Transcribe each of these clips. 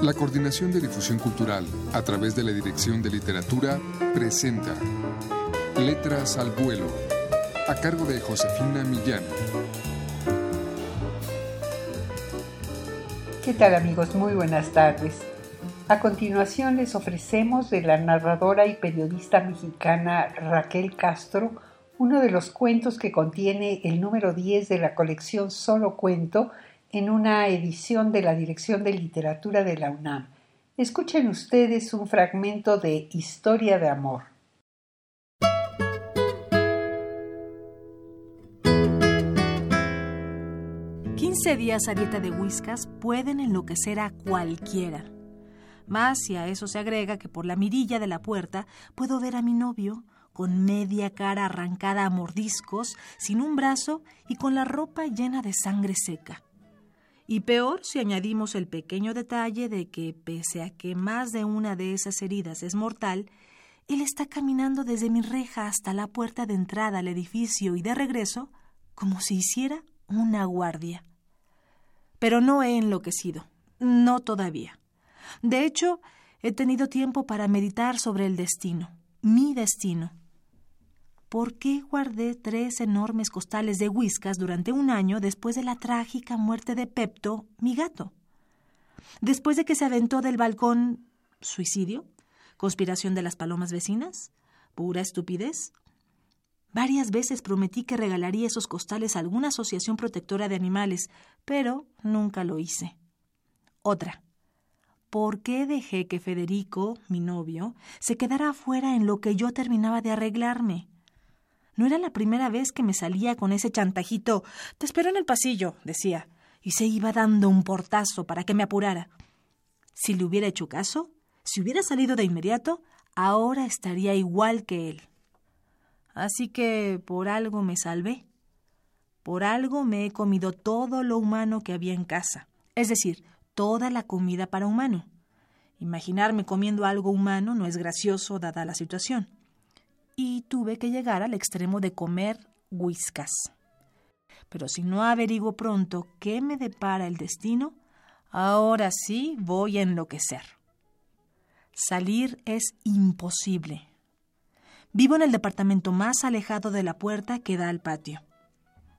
La Coordinación de Difusión Cultural, a través de la Dirección de Literatura, presenta Letras al Vuelo, a cargo de Josefina Millán. ¿Qué tal amigos? Muy buenas tardes. A continuación les ofrecemos de la narradora y periodista mexicana Raquel Castro uno de los cuentos que contiene el número 10 de la colección Solo Cuento en una edición de la Dirección de Literatura de la UNAM. Escuchen ustedes un fragmento de Historia de Amor. Quince días a dieta de whiskas pueden enloquecer a cualquiera. Más si a eso se agrega que por la mirilla de la puerta puedo ver a mi novio, con media cara arrancada a mordiscos, sin un brazo y con la ropa llena de sangre seca. Y peor si añadimos el pequeño detalle de que, pese a que más de una de esas heridas es mortal, él está caminando desde mi reja hasta la puerta de entrada al edificio y de regreso como si hiciera una guardia. Pero no he enloquecido, no todavía. De hecho, he tenido tiempo para meditar sobre el destino, mi destino. ¿Por qué guardé tres enormes costales de whiskas durante un año después de la trágica muerte de Pepto, mi gato? Después de que se aventó del balcón, ¿suicidio? ¿Conspiración de las palomas vecinas? ¿Pura estupidez? Varias veces prometí que regalaría esos costales a alguna asociación protectora de animales, pero nunca lo hice. Otra. ¿Por qué dejé que Federico, mi novio, se quedara afuera en lo que yo terminaba de arreglarme? No era la primera vez que me salía con ese chantajito. Te espero en el pasillo, decía, y se iba dando un portazo para que me apurara. Si le hubiera hecho caso, si hubiera salido de inmediato, ahora estaría igual que él. Así que por algo me salvé. Por algo me he comido todo lo humano que había en casa, es decir, toda la comida para humano. Imaginarme comiendo algo humano no es gracioso dada la situación y tuve que llegar al extremo de comer whiskas. Pero si no averiguo pronto qué me depara el destino, ahora sí voy a enloquecer. Salir es imposible. Vivo en el departamento más alejado de la puerta que da al patio.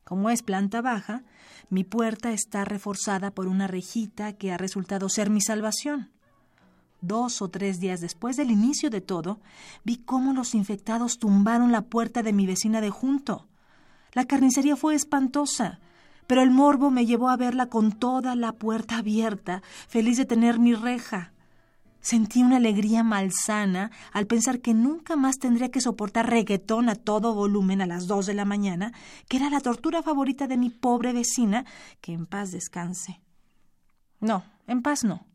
Como es planta baja, mi puerta está reforzada por una rejita que ha resultado ser mi salvación. Dos o tres días después del inicio de todo, vi cómo los infectados tumbaron la puerta de mi vecina de junto. La carnicería fue espantosa, pero el morbo me llevó a verla con toda la puerta abierta, feliz de tener mi reja. Sentí una alegría malsana al pensar que nunca más tendría que soportar reggaetón a todo volumen a las dos de la mañana, que era la tortura favorita de mi pobre vecina, que en paz descanse. No, en paz no.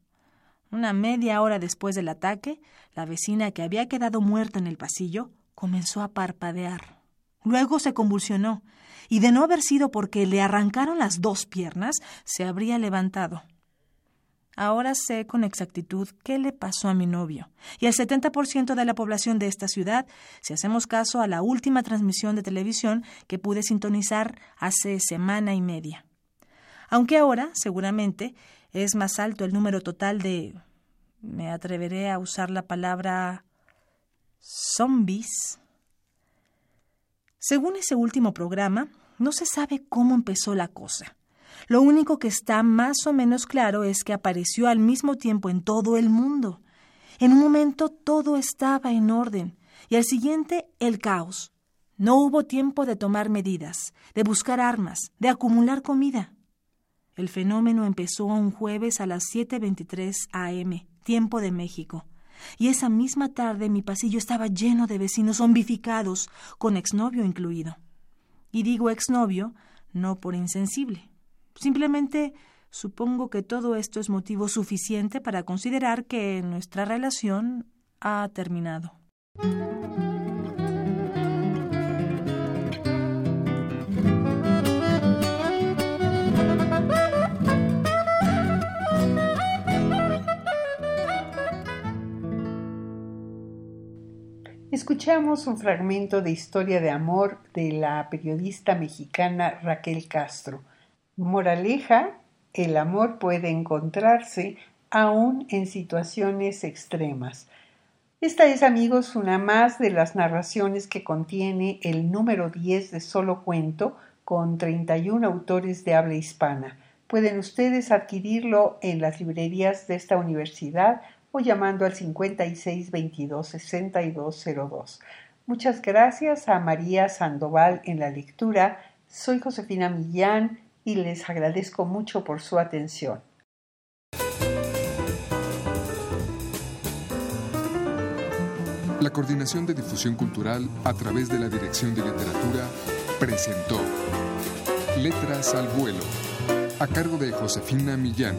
Una media hora después del ataque, la vecina que había quedado muerta en el pasillo comenzó a parpadear. Luego se convulsionó, y de no haber sido porque le arrancaron las dos piernas, se habría levantado. Ahora sé con exactitud qué le pasó a mi novio, y al 70% de la población de esta ciudad, si hacemos caso a la última transmisión de televisión que pude sintonizar hace semana y media. Aunque ahora, seguramente, es más alto el número total de... me atreveré a usar la palabra zombies. Según ese último programa, no se sabe cómo empezó la cosa. Lo único que está más o menos claro es que apareció al mismo tiempo en todo el mundo. En un momento todo estaba en orden y al siguiente el caos. No hubo tiempo de tomar medidas, de buscar armas, de acumular comida. El fenómeno empezó un jueves a las 7.23 am, tiempo de México. Y esa misma tarde mi pasillo estaba lleno de vecinos zombificados, con exnovio incluido. Y digo exnovio no por insensible. Simplemente supongo que todo esto es motivo suficiente para considerar que nuestra relación ha terminado. Escuchamos un fragmento de Historia de Amor de la periodista mexicana Raquel Castro. Moraleja, el amor puede encontrarse aún en situaciones extremas. Esta es, amigos, una más de las narraciones que contiene el número 10 de Solo Cuento, con 31 autores de habla hispana. Pueden ustedes adquirirlo en las librerías de esta universidad o llamando al 5622 6202. Muchas gracias a María Sandoval en la lectura. Soy Josefina Millán y les agradezco mucho por su atención. La Coordinación de Difusión Cultural a través de la Dirección de Literatura presentó Letras al Vuelo, a cargo de Josefina Millán.